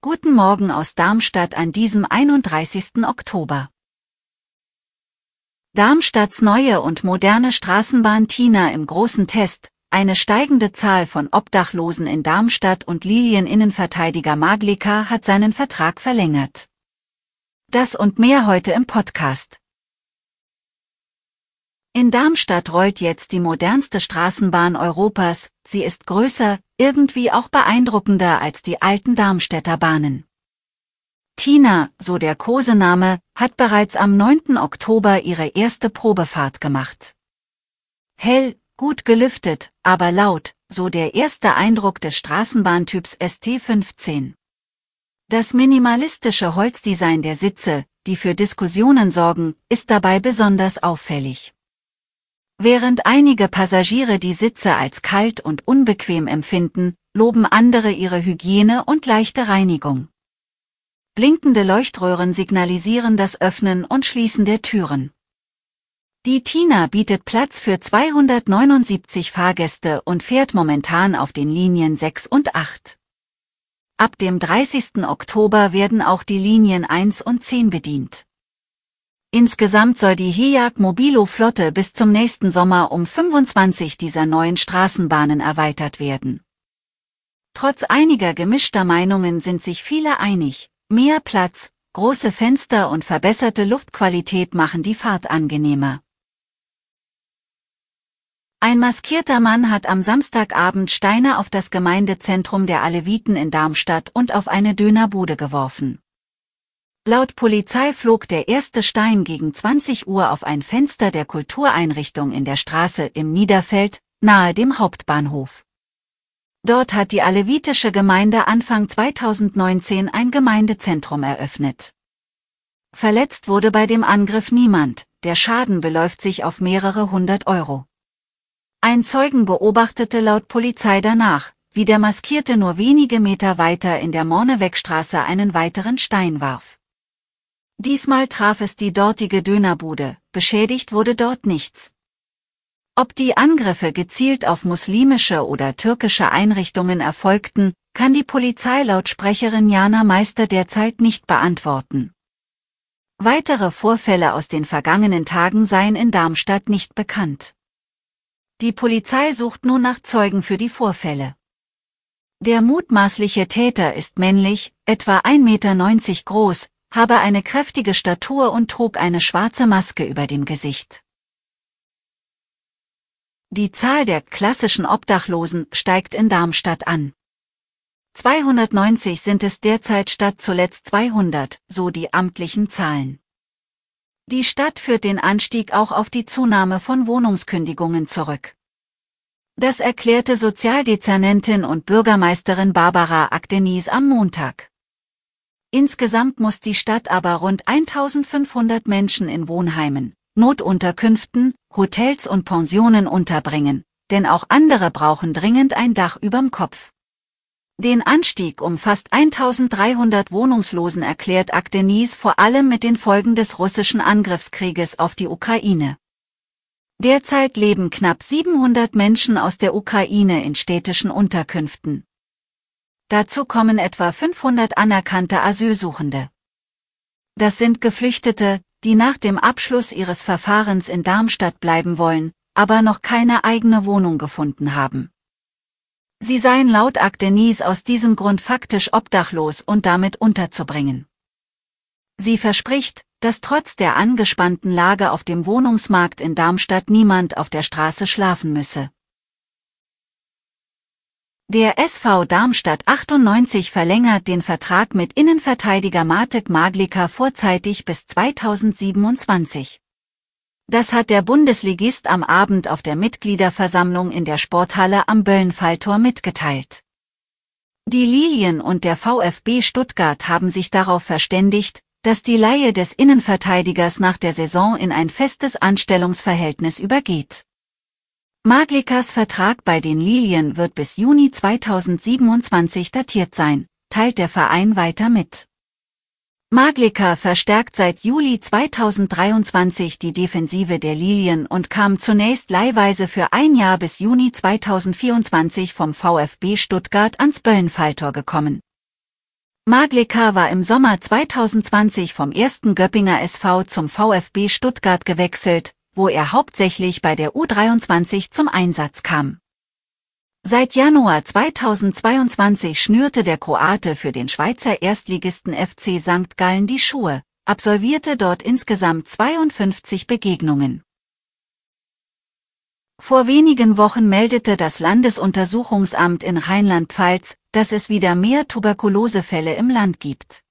Guten Morgen aus Darmstadt an diesem 31. Oktober. Darmstadts neue und moderne Straßenbahn Tina im großen Test, eine steigende Zahl von Obdachlosen in Darmstadt und Lilien-Innenverteidiger Maglika hat seinen Vertrag verlängert. Das und mehr heute im Podcast. In Darmstadt rollt jetzt die modernste Straßenbahn Europas, sie ist größer, irgendwie auch beeindruckender als die alten Darmstädter Bahnen. Tina, so der Kosename, hat bereits am 9. Oktober ihre erste Probefahrt gemacht. Hell, gut gelüftet, aber laut, so der erste Eindruck des Straßenbahntyps ST15. Das minimalistische Holzdesign der Sitze, die für Diskussionen sorgen, ist dabei besonders auffällig. Während einige Passagiere die Sitze als kalt und unbequem empfinden, loben andere ihre Hygiene und leichte Reinigung. Blinkende Leuchtröhren signalisieren das Öffnen und Schließen der Türen. Die Tina bietet Platz für 279 Fahrgäste und fährt momentan auf den Linien 6 und 8. Ab dem 30. Oktober werden auch die Linien 1 und 10 bedient. Insgesamt soll die HEAG Mobilo Flotte bis zum nächsten Sommer um 25 dieser neuen Straßenbahnen erweitert werden. Trotz einiger gemischter Meinungen sind sich viele einig, mehr Platz, große Fenster und verbesserte Luftqualität machen die Fahrt angenehmer. Ein maskierter Mann hat am Samstagabend Steine auf das Gemeindezentrum der Aleviten in Darmstadt und auf eine Dönerbude geworfen. Laut Polizei flog der erste Stein gegen 20 Uhr auf ein Fenster der Kultureinrichtung in der Straße im Niederfeld, nahe dem Hauptbahnhof. Dort hat die alevitische Gemeinde Anfang 2019 ein Gemeindezentrum eröffnet. Verletzt wurde bei dem Angriff niemand, der Schaden beläuft sich auf mehrere hundert Euro. Ein Zeugen beobachtete laut Polizei danach, wie der Maskierte nur wenige Meter weiter in der Mornewegstraße einen weiteren Stein warf. Diesmal traf es die dortige Dönerbude, beschädigt wurde dort nichts. Ob die Angriffe gezielt auf muslimische oder türkische Einrichtungen erfolgten, kann die Polizeilautsprecherin Jana Meister derzeit nicht beantworten. Weitere Vorfälle aus den vergangenen Tagen seien in Darmstadt nicht bekannt. Die Polizei sucht nun nach Zeugen für die Vorfälle. Der mutmaßliche Täter ist männlich, etwa 1,90 Meter groß, habe eine kräftige Statur und trug eine schwarze Maske über dem Gesicht. Die Zahl der klassischen Obdachlosen steigt in Darmstadt an. 290 sind es derzeit statt zuletzt 200, so die amtlichen Zahlen. Die Stadt führt den Anstieg auch auf die Zunahme von Wohnungskündigungen zurück. Das erklärte Sozialdezernentin und Bürgermeisterin Barbara Akdenis am Montag. Insgesamt muss die Stadt aber rund 1500 Menschen in Wohnheimen, Notunterkünften, Hotels und Pensionen unterbringen, denn auch andere brauchen dringend ein Dach überm Kopf. Den Anstieg um fast 1300 Wohnungslosen erklärt Akdenis vor allem mit den Folgen des russischen Angriffskrieges auf die Ukraine. Derzeit leben knapp 700 Menschen aus der Ukraine in städtischen Unterkünften. Dazu kommen etwa 500 anerkannte Asylsuchende. Das sind Geflüchtete, die nach dem Abschluss ihres Verfahrens in Darmstadt bleiben wollen, aber noch keine eigene Wohnung gefunden haben. Sie seien laut Akdenis aus diesem Grund faktisch obdachlos und damit unterzubringen. Sie verspricht, dass trotz der angespannten Lage auf dem Wohnungsmarkt in Darmstadt niemand auf der Straße schlafen müsse. Der SV Darmstadt 98 verlängert den Vertrag mit Innenverteidiger Martek Maglika vorzeitig bis 2027. Das hat der Bundesligist am Abend auf der Mitgliederversammlung in der Sporthalle am Böllenfalltor mitgeteilt. Die Lilien und der VfB Stuttgart haben sich darauf verständigt, dass die Leihe des Innenverteidigers nach der Saison in ein festes Anstellungsverhältnis übergeht. Maglikas Vertrag bei den Lilien wird bis Juni 2027 datiert sein, teilt der Verein weiter mit. Maglika verstärkt seit Juli 2023 die Defensive der Lilien und kam zunächst leihweise für ein Jahr bis Juni 2024 vom VfB Stuttgart ans Böllenfalltor gekommen. Maglika war im Sommer 2020 vom ersten Göppinger SV zum VfB Stuttgart gewechselt, wo er hauptsächlich bei der U23 zum Einsatz kam. Seit Januar 2022 schnürte der Kroate für den Schweizer Erstligisten FC St. Gallen die Schuhe, absolvierte dort insgesamt 52 Begegnungen. Vor wenigen Wochen meldete das Landesuntersuchungsamt in Rheinland-Pfalz, dass es wieder mehr Tuberkulosefälle im Land gibt.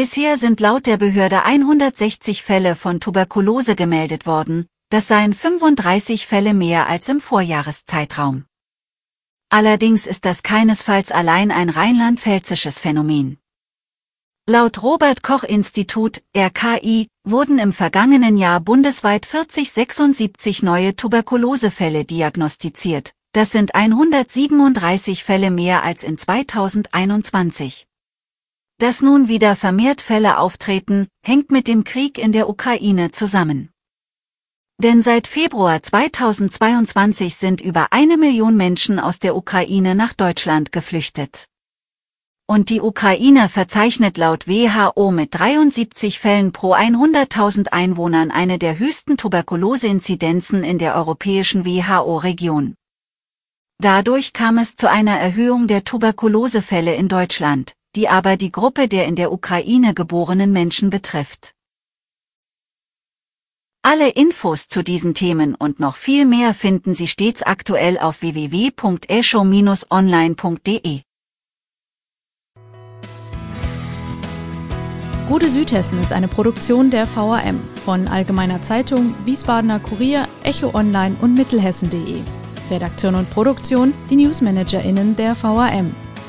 Bisher sind laut der Behörde 160 Fälle von Tuberkulose gemeldet worden, das seien 35 Fälle mehr als im Vorjahreszeitraum. Allerdings ist das keinesfalls allein ein rheinland-pfälzisches Phänomen. Laut Robert Koch Institut, RKI, wurden im vergangenen Jahr bundesweit 4076 neue Tuberkulosefälle diagnostiziert. Das sind 137 Fälle mehr als in 2021. Dass nun wieder vermehrt Fälle auftreten, hängt mit dem Krieg in der Ukraine zusammen. Denn seit Februar 2022 sind über eine Million Menschen aus der Ukraine nach Deutschland geflüchtet. Und die Ukraine verzeichnet laut WHO mit 73 Fällen pro 100.000 Einwohnern eine der höchsten Tuberkuloseinzidenzen in der europäischen WHO-Region. Dadurch kam es zu einer Erhöhung der Tuberkulosefälle in Deutschland, die aber die Gruppe der in der Ukraine geborenen Menschen betrifft. Alle Infos zu diesen Themen und noch viel mehr finden Sie stets aktuell auf www.eshow-online.de. Gute Südhessen ist eine Produktion der VAM von Allgemeiner Zeitung, Wiesbadener Kurier, Echo Online und Mittelhessen.de. Redaktion und Produktion die NewsmanagerInnen der VAM.